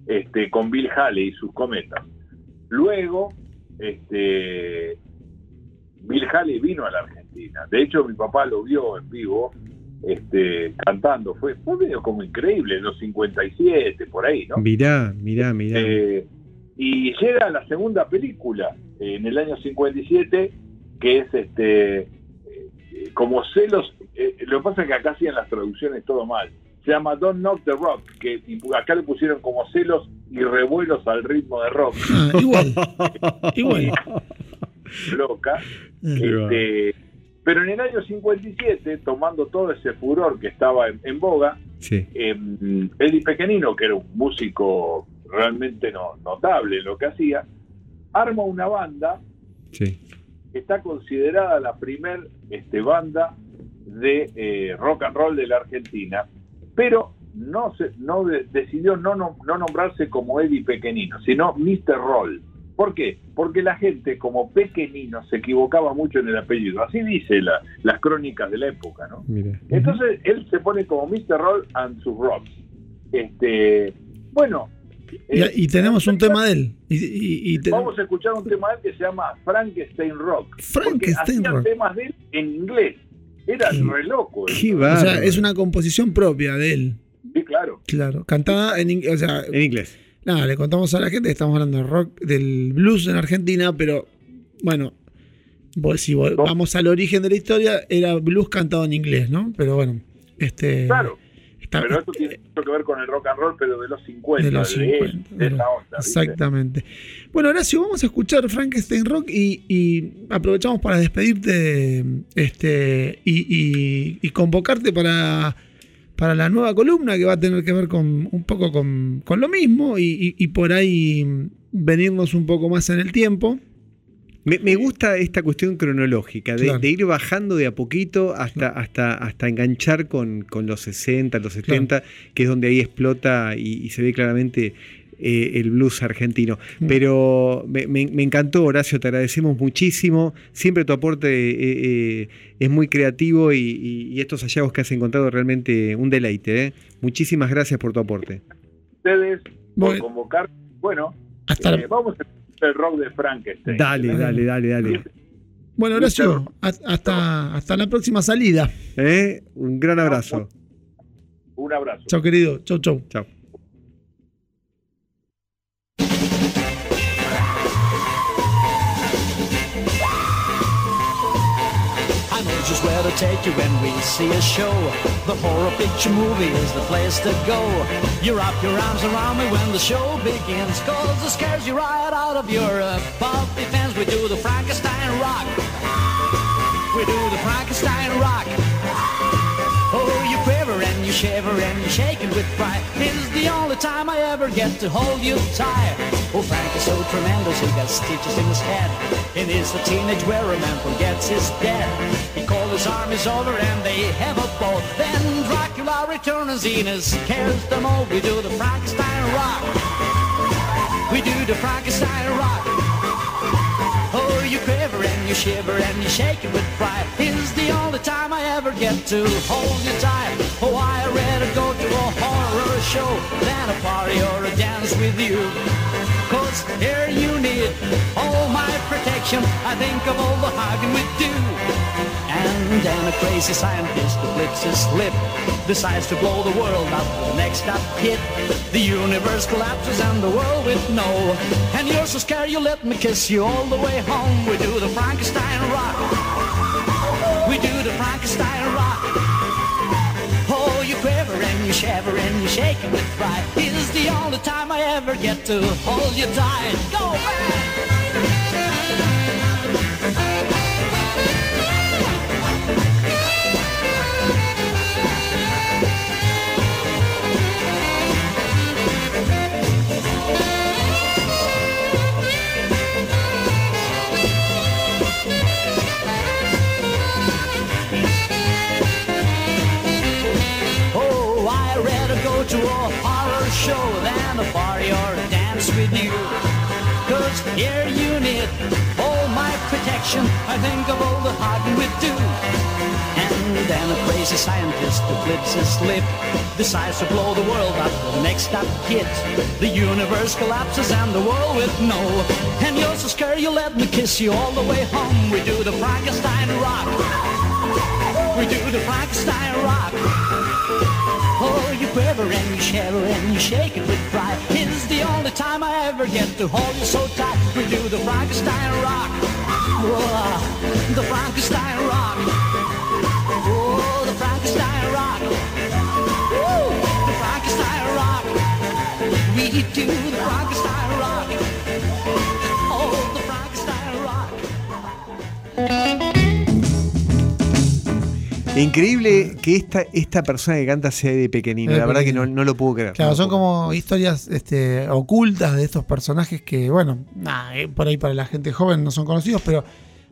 este, con Bill Haley y sus cometas. Luego, este, Bill Haley vino a la Argentina. De hecho, mi papá lo vio en vivo este, cantando. Fue, fue medio como increíble, en los 57, por ahí, ¿no? Mirá, mirá, mirá. Eh, y llega la segunda película eh, en el año 57, que es este eh, como celos. eh, lo que pasa es que acá hacían las traducciones todo mal. Se llama Don't Knock the Rock, que acá le pusieron como celos y revuelos al ritmo de rock. Ah, igual, igual. Loca. Este, pero en el año 57, tomando todo ese furor que estaba en, en boga, Sí, eh, Eddie Pequenino, que era un músico realmente no- notable en lo que hacía, arma una banda sí. que está considerada la primer este, banda de eh, rock and roll de la Argentina, pero no se, no de- decidió no, no, no nombrarse como Eddie Pequenino, sino Mr. Roll. ¿Por qué? Porque la gente como pequeñino se equivocaba mucho en el apellido. Así dice la- las crónicas de la época, ¿no? Mirá. Entonces él se pone como Mr. Roll and sus Rocks. Este, bueno. Y, eh, y tenemos un tema de él. Y, y- y te- Vamos a escuchar un tema de él que se llama Frankenstein Rock. Frankenstein Rock. temas de él en inglés. Era Qué- re loco. Qué O sea, es una composición propia de él. Sí, claro. Claro, cantada en inglés. O sea, En inglés. Nada, le contamos a la gente que estamos hablando del rock, del blues en Argentina, pero bueno, vos- si vamos al origen de la historia, era blues cantado en inglés, ¿no? Pero bueno, este. Claro. está- Pero esto tiene mucho que ver con el rock and roll, pero de los 50. de los de él, 50. de esa onda. ¿viste? Exactamente. Bueno, Horacio, vamos a escuchar Frankenstein Rock y, y aprovechamos para despedirte este, y, y- y convocarte para, para la nueva columna que va a tener que ver con un poco con, con lo mismo y, y- y por ahí venirnos un poco más en el tiempo. Me, me gusta esta cuestión cronológica, de, Claro. de ir bajando de a poquito hasta, hasta, hasta enganchar con, con los 60, los 70, que es donde ahí explota y, y se ve claramente eh, el blues argentino. Pero me, me- me encantó, Horacio, te agradecemos muchísimo. Siempre tu aporte eh, eh, es muy creativo y, y- y estos hallazgos que has encontrado realmente un deleite. ¿eh? Muchísimas gracias por tu aporte. Ustedes, por Bueno. convocar. Bueno, Hasta eh, la- vamos a el rock de Frankenstein. Dale, dale, dale, dale. bueno, Horacio, ha- hasta, hasta la próxima salida. ¿Eh? Un gran abrazo. Un abrazo. Chao, querido. Chau, chau. Chao. Take you when we see a show. The horror picture movie is the place to go. You wrap your arms around me when the show begins. Cause it scares you right out of your uh, defense. We do the Frankenstein rock. We do the Frankenstein rock. Oh, you quiver and you shiver and you're shaking with. This is the only time I ever get to hold you tight. Oh, Frank is so tremendous, he got stitches in his head. And he's a teenage where a man forgets his dead. His armies over and they have a boat. Then Dracula returns and Xena scares them all. We do the Frankenstein rock. We do the Frankenstein rock. Oh, you quiver and you shiver and you shake it with pride. Is the only time I ever get to hold you tight. Oh, I'd rather go to a horror show than a party or a dance with you. Cause here you need all my protection. I think of all the hugging we do. And a crazy scientist who flips his lip decides to blow the world up. The next up hit, the universe collapses and the world with no. And you're so scared you let me kiss you all the way home. We do the Frankenstein rock. We do the Frankenstein rock. Oh, you quiver and you shiver and you shake it with fright This is the only time I ever get to hold you tight. Go back! Show than a party or a dance with you. Cause here you need all my protection. I think of all the hugging we do. And then a crazy scientist who flips his lip decides to blow the world up. The next up hit, the universe collapses and the world with no. And you're so scared you let me kiss you all the way home. We do the Frankenstein rock. We do the Frankenstein rock. Oh, you quiver and you shiver and you shake it with pride. It's the only time I ever get to hold you so tight. We do the Frankenstein rock. Oh, the Frankenstein rock. Oh, the Frankenstein rock. Woo, the Frankenstein rock. We do Increíble que esta, esta persona que canta sea de pequeñino. De La verdad que no, no lo puedo creer. Claro, No son puedo como historias este, ocultas de estos personajes que, bueno, nada, eh, por ahí para la gente joven no son conocidos, pero.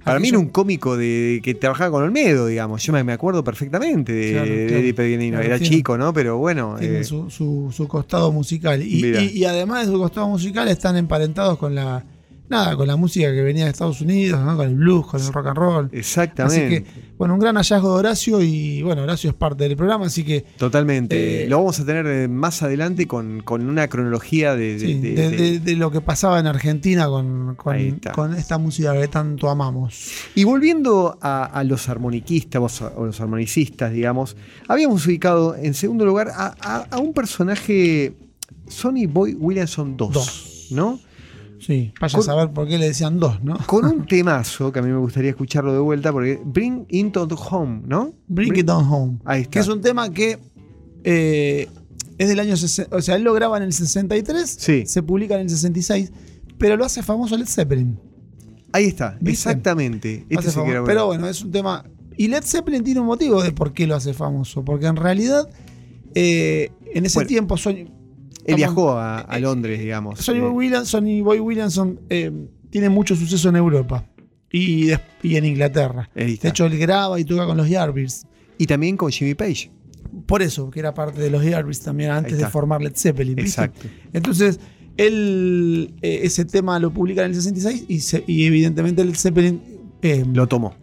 Para mí era un cómico de, que trabajaba con Olmedo, digamos. Yo me, acuerdo perfectamente de, Claro, de claro. Pequeñino. Claro, Era tiene- chico, ¿no? Pero bueno. Tienen eh, su, su- su costado musical. Y, y- y además de su costado musical, están emparentados con la. Nada, con la música que venía de Estados Unidos, ¿no? con el blues, con el rock and roll. Así exactamente. que, bueno, un gran hallazgo de Horacio y bueno, Horacio es parte del programa, así que Totalmente. Eh, lo vamos a tener más adelante con, con una cronología de, de- sí, de- de, de- de- de lo que pasaba en Argentina con, con- esta música que tanto amamos. Y volviendo a, a los armoniquistas o los armonicistas, digamos, habíamos ubicado en segundo lugar a, a- a un personaje, Sonny Boy Williamson 2, Dos. ¿no? Sí, vaya a saber por qué le decían dos, ¿no? Con un temazo que a mí me gustaría escucharlo de vuelta, porque Bring Into the Home, ¿no? Bring It On Home. Ahí está. Que es un tema que eh, es del año 60. O sea, él lo graba en el 63, Sí. se publica en el 66, pero lo hace famoso Led Zeppelin. Ahí está, ¿Viste? exactamente. Este Pero bueno. es un tema. Y Led Zeppelin tiene un motivo de por qué lo hace famoso. Porque en realidad, eh, en ese Bueno, tiempo, Sony, Él viajó a, a Londres, digamos. Sonny Eh, Boy Williams- Sonny Boy Williamson eh, tiene mucho suceso en Europa y, y en Inglaterra. De hecho, él graba y toca con los Yardbirds. y también con Jimmy Page. Por eso, que era parte de los Yardbirds también antes de formar Led Zeppelin. ¿viste? Exacto. Entonces, él eh, ese tema lo publica en el 66 y, se- y evidentemente Led Zeppelin eh, Lo tomó.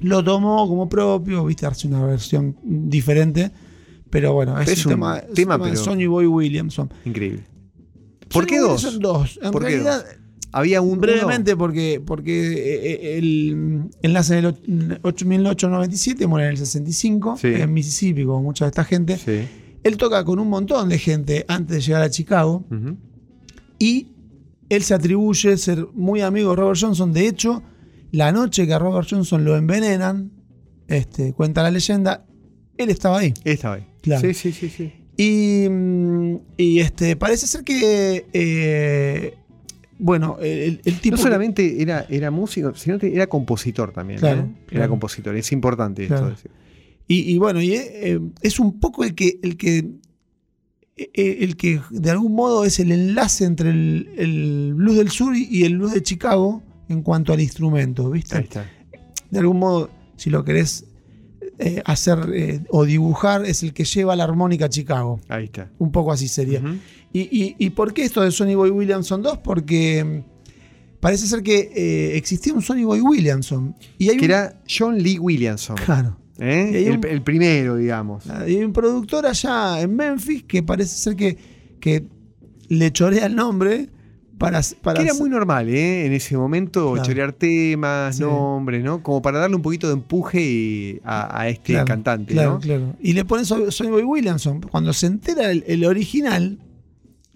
lo tomó como propio, viste, hace una versión diferente. Pero bueno, es, Es un, tema, tema, tema de pero- Sonny Boy Williamson. Increíble. ¿Por Sonny qué dos? Williamson dos. En ¿Por qué realidad, Había un. brevemente, porque, porque eh, eh, el enlace en el och- 8- 1897 muere en el 65, Sí. en Mississippi, como mucha de esta gente. Sí. Él toca con un montón de gente antes de llegar a Chicago. Y él se atribuye ser muy amigo de Robert Johnson. De hecho, la noche que a Robert Johnson lo envenenan, este, cuenta la leyenda, él estaba ahí. Él estaba ahí. Claro. Sí, sí, sí, sí. Y, mm, y, este, parece ser que, eh, bueno, el, el tipo... No que- solamente era, era músico, sino que era compositor también. Claro. Era claro. compositor. Es importante esto. Claro. decir. y, y bueno, y, eh, es un poco el que... El que eh, el que de algún modo es el enlace entre el, el blues del sur y y el blues de Chicago en cuanto al instrumento, ¿viste? Ahí está. de algún modo, si lo querés eh, hacer eh, o dibujar, es el que lleva la armónica a Chicago. Ahí está. Un poco así sería. Y, y- y por qué esto de Sonny Boy Williamson 2? Porque parece ser que eh, existía un Sonny Boy Williamson. Y hay Que un, era John Lee Williamson. Claro. Y El, un- el primero, digamos. Hay un productor allá en Memphis que parece ser que, que le chorea el nombre para. para Que era muy normal, ¿eh? En ese momento, Claro. chorear temas, Sí. nombres, ¿no? Como para darle un poquito de empuje a, a este Claro, cantante, Claro, ¿no? claro. Y le ponen So- Sonny Boy Williamson. Cuando se entera el, el original,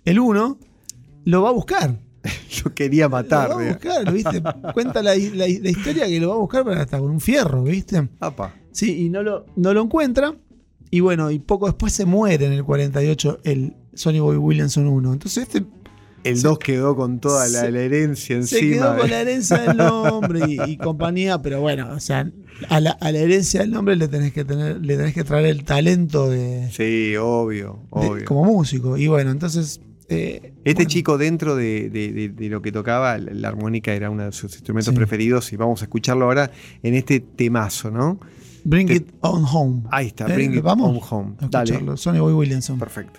el uno, lo va a buscar. Lo quería matar, Lo va a buscar, ¿viste? Cuenta la, la- la historia que lo va a buscar para hasta con un fierro, ¿viste? Apa. Sí, y no lo, no lo encuentra. Y bueno, y poco después se muere en el 48 el Sonny Boy Williamson 1. Entonces este El Se- 2 quedó con toda la, se- la herencia encima. se quedó con la herencia del nombre y, y compañía, pero bueno, o sea, a la, a la herencia del nombre le tenés que tener, le tenés que traer el talento de, Sí, obvio, de- obvio. como músico. Y bueno, entonces. eh, Este bueno, chico dentro de, de- de- de lo que tocaba, la, armónica era uno de sus instrumentos Sí. preferidos y vamos a escucharlo ahora en este temazo, ¿no? Bring te- it on home. Ahí está, Eh, Bring It vamos On Home. a Dale. Sonny Boy Williamson. Perfecto.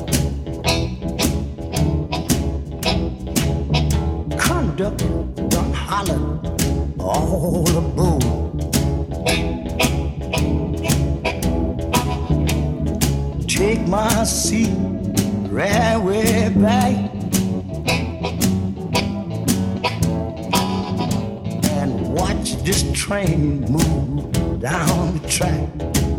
Conductor done hollered all aboard. Take my seat right way back. And watch this train move down the track.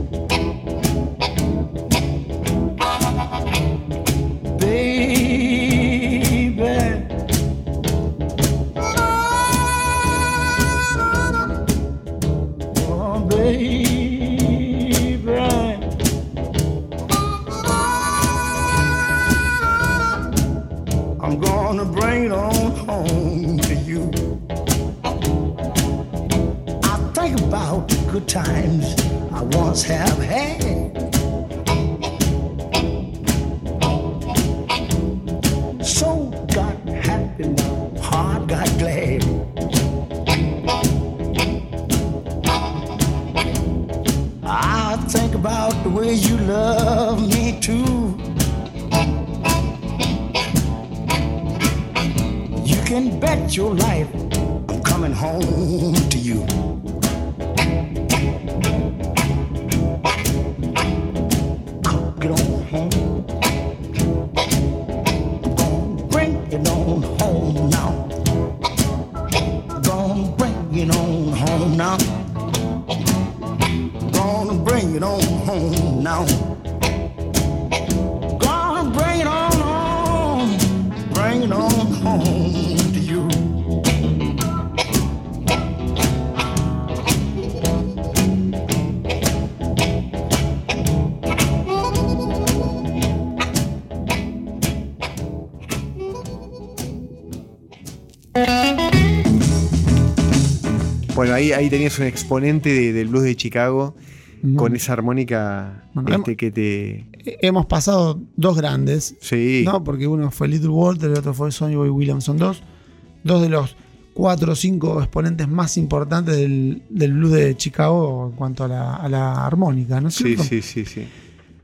Ahí, ahí tenías un exponente de- del blues de Chicago con esa armónica Bueno, este, que te. Hemos pasado dos grandes, Sí. ¿no? Porque uno fue Little Walter, el otro fue Sonny Boy Williamson. Dos, dos de los cuatro o cinco exponentes más importantes del, del blues de Chicago en cuanto a la, a la armónica, ¿no es Sí, cierto? sí, sí, sí.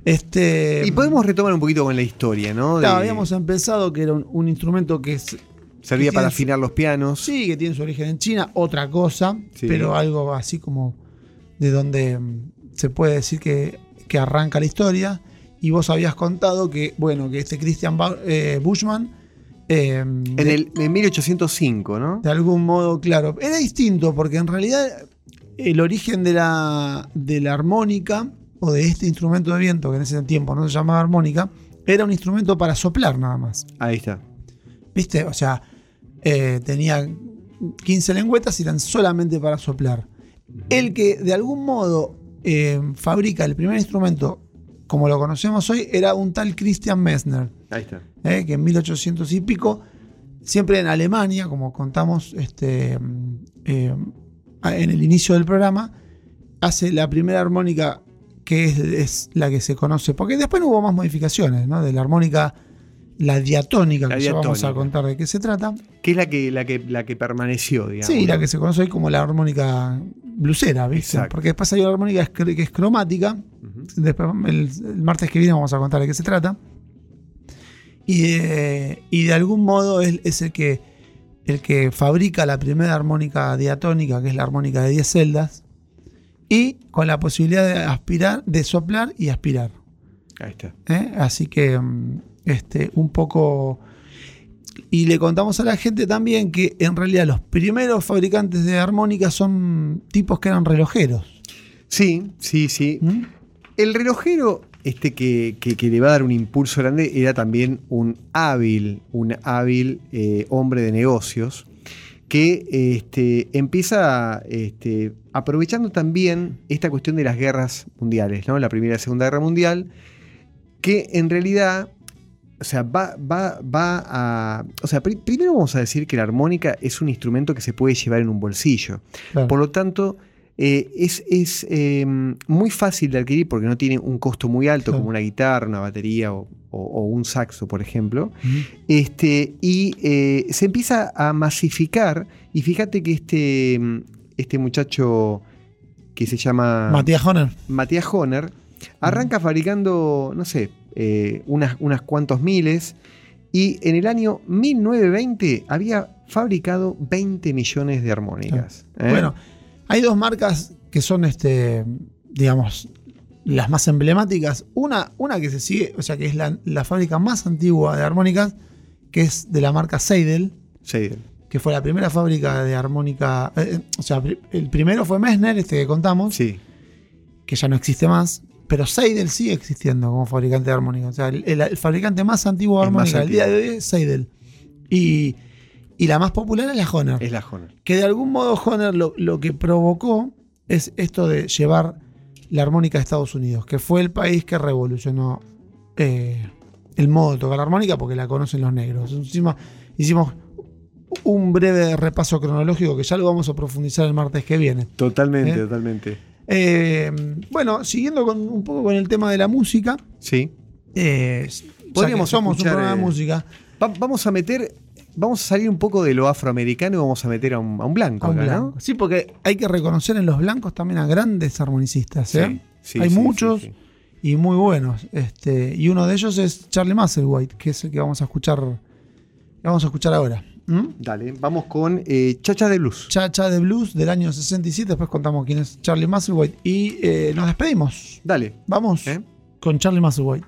Este, Y podemos retomar un poquito con la historia, ¿no? De- claro, habíamos empezado que era un, un instrumento que es, servía para su- afinar los pianos. sí, que tiene su origen en China, otra cosa, Sí. pero algo así como de donde mm, se puede decir que, que arranca la historia. Y vos habías contado que, bueno, que este Christian eh, Bushman eh, En, de, el, en 1805, ¿no? de algún modo, claro, era distinto porque en realidad el origen de la, de la armónica o de este instrumento de viento, que en ese tiempo no se llamaba armónica, era un instrumento para soplar nada más. Ahí está. ¿Viste? O sea, eh, tenía 15 lengüetas y eran solamente para soplar. El que de algún modo eh, fabrica el primer instrumento como lo conocemos hoy era un tal Christian Messner, Ahí está. eh, que en 1800 y pico, siempre en Alemania, como contamos este, eh, en el inicio del programa, hace la primera armónica que es, es la que se conoce, porque después no hubo más modificaciones, ¿no? De la armónica, la diatónica, La que ya vamos a contar de qué se trata. Que es la que, la que, la que permaneció, digamos. Sí, la que se conoce hoy como la armónica blusera, ¿viste? Exacto. Porque después hay una armónica que es- cromática. Después, el, el martes que viene vamos a contar de qué se trata. Y de, y de algún modo es, es el, que, el que fabrica la primera armónica diatónica, que es la armónica de 10 celdas, y con la posibilidad de aspirar, de soplar y aspirar. Ahí está. ¿eh? Así que mm, este, un poco... Y le contamos a la gente también que en realidad los primeros fabricantes de armónicas son tipos que eran relojeros. Sí, sí, sí. ¿Mm? El relojero, este que, que- que le va a dar un impulso grande, era también un hábil, un hábil eh, hombre de negocios que este, empieza este, aprovechando también esta cuestión de las guerras mundiales, ¿no? La Primera y la Segunda Guerra Mundial, que en realidad, o sea, va, va, va a... O sea, pri- primero vamos a decir que la armónica es un instrumento que se puede llevar en un bolsillo. Claro. Por lo tanto, eh, es, es, eh, muy fácil de adquirir porque no tiene un costo muy alto Claro. como una guitarra, una batería o, o- o un saxo, por ejemplo. Este, y eh, se empieza a masificar. Y fíjate que este, mm, este muchacho que se llama Matías Horner. Matías Honer arranca fabricando, no sé, eh, unas, unas cuantos miles. Y en el año 1920 había fabricado 20 millones de armónicas. ¿eh? Bueno, hay dos marcas que son, este, digamos, las más emblemáticas. Una, una que se sigue, o sea, que es la, la fábrica más antigua de armónicas, que es de la marca Seidel, Sí, que fue la primera fábrica de armónica. eh, o sea, el primero fue Messner, este que contamos, sí. que ya no existe más. Pero Seidel sigue existiendo como fabricante de armónica. O sea, el, el- el fabricante más antiguo de armónica del día de hoy es Seidel. Y, y la más popular es la Honor. Es la Honer. que de algún modo Honor lo, lo que provocó es esto de llevar la armónica a Estados Unidos, que fue el país que revolucionó eh, el modo de tocar la armónica porque la conocen los negros. Hicimos, hicimos un breve repaso cronológico que ya lo vamos a profundizar el martes que viene. Totalmente, ¿Eh? totalmente. Eh, bueno, siguiendo con, un poco con el tema de la música, Sí. eh, Podríamos somos escuchar, un programa de eh, música. Va- vamos a meter. Vamos a salir un poco de lo afroamericano y vamos a meter a un, a un blanco a un acá, blanco. ¿no? Sí, porque hay que reconocer en los blancos también a grandes armonicistas. ¿eh? Sí, Hay sí, muchos sí, y muy buenos. Este, y uno de ellos es Charlie Musselwhite, que es el que vamos a escuchar, que vamos a escuchar ahora. ¿Mm? Dale, vamos con eh, Chacha de Blues. Chacha de Blues del año 67. Después contamos quién es Charlie Musselwhite. Y eh, nos despedimos. Dale. Vamos ¿eh? con Charlie Musselwhite.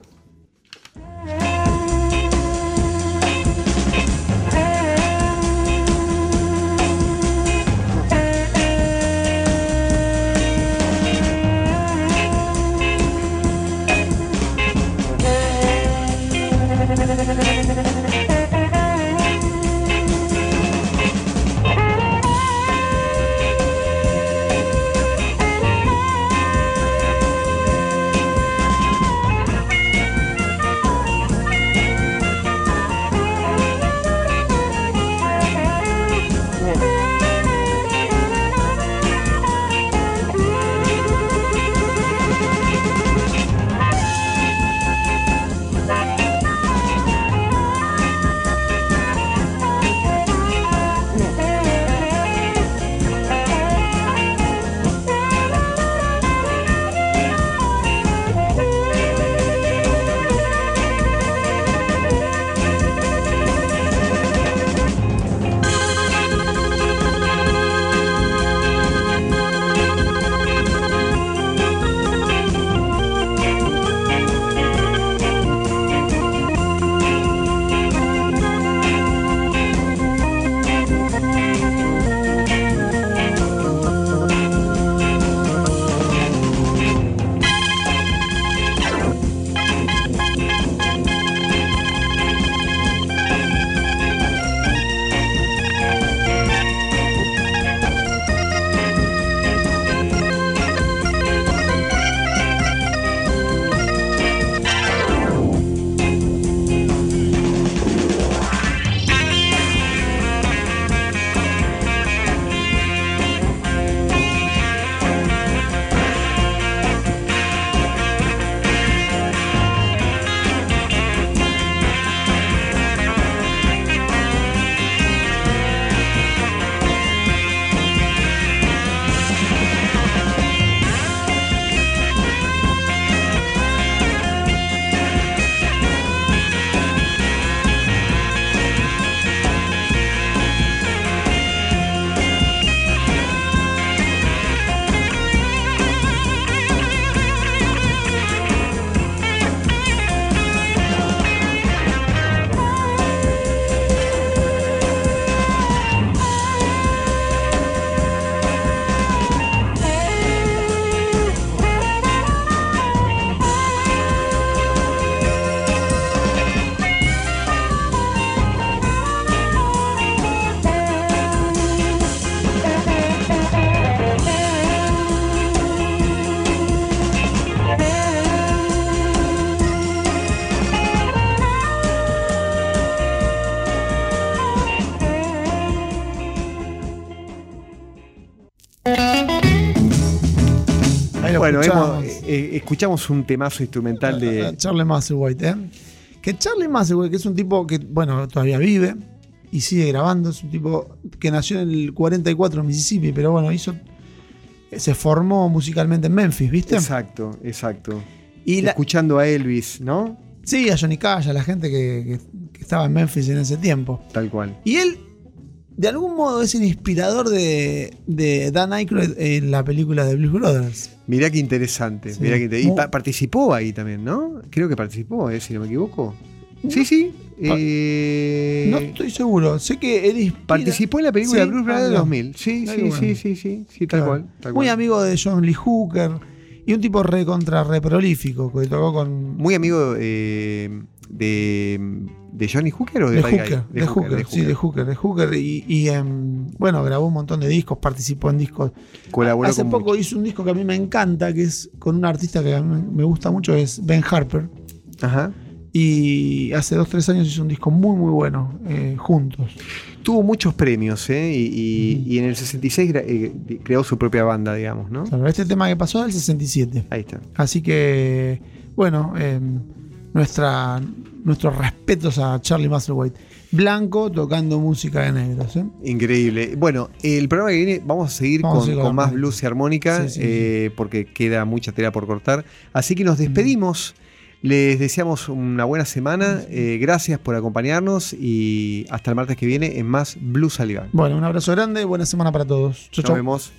Bueno, hemos- eh, escuchamos un temazo instrumental A de. Charlie Musselwhite, ¿eh? Que Charlie Musselwhite, que es un tipo que, bueno, todavía vive y sigue grabando, es un tipo que nació en el 44 en Mississippi, pero bueno, hizo. Se formó musicalmente en Memphis, ¿viste? Exacto, exacto. Y la- Escuchando a Elvis, ¿no? sí, a Johnny Cash, a la gente que, que- que estaba en Memphis en ese tiempo. Tal cual. Y él, de algún modo, es el inspirador de, de Dan Aykroyd en la película de Blues Brothers. Mirá qué interesante. Sí. mirá y pa- participó ahí también, ¿no? Creo que participó, ¿eh? si no me equivoco. Sí, sí. Eh, No estoy seguro. Sé que él inspira- Participó en la película Sí, Bruce Brothers del mira. 2000. Sí, sí, bueno. sí, sí, sí, sí, tal Claro. cual. tal Muy cual. amigo de John Lee Hooker y un tipo re contra re prolífico que tocó con Muy amigo eh, de, de Johnny Hooker o de, de Buddy Guy? Hooker, de Hooker, sí, de Hooker, de Hooker y, y, em, bueno, grabó un montón de discos, participó en discos. Colaboró Hace con poco hizo un disco que a mí me encanta, que es con un artista que a mí me gusta mucho, es Ben Harper. Ajá. Y hace dos, tres años hizo un disco muy, muy bueno, eh, juntos. Tuvo muchos premios, ¿eh? Y, y- Mm. y en el 66 gra- eh, creó su propia banda, digamos, ¿no? Claro, este tema que pasó es del 67. Ahí está. Así que, bueno, em, nuestra, nuestros respetos a Charlie Musselwhite. Blanco tocando música de negros. ¿eh? Increíble. Bueno, el programa que viene vamos a seguir Vamos con, más blues y armónica, Sí, sí, eh, porque queda mucha tela por cortar. Así que nos despedimos. Les deseamos una buena semana. eh, gracias por acompañarnos y hasta el martes que viene en más Blues Aligar. Bueno, un abrazo grande, buena semana para todos. Chau, Nos chau. vemos.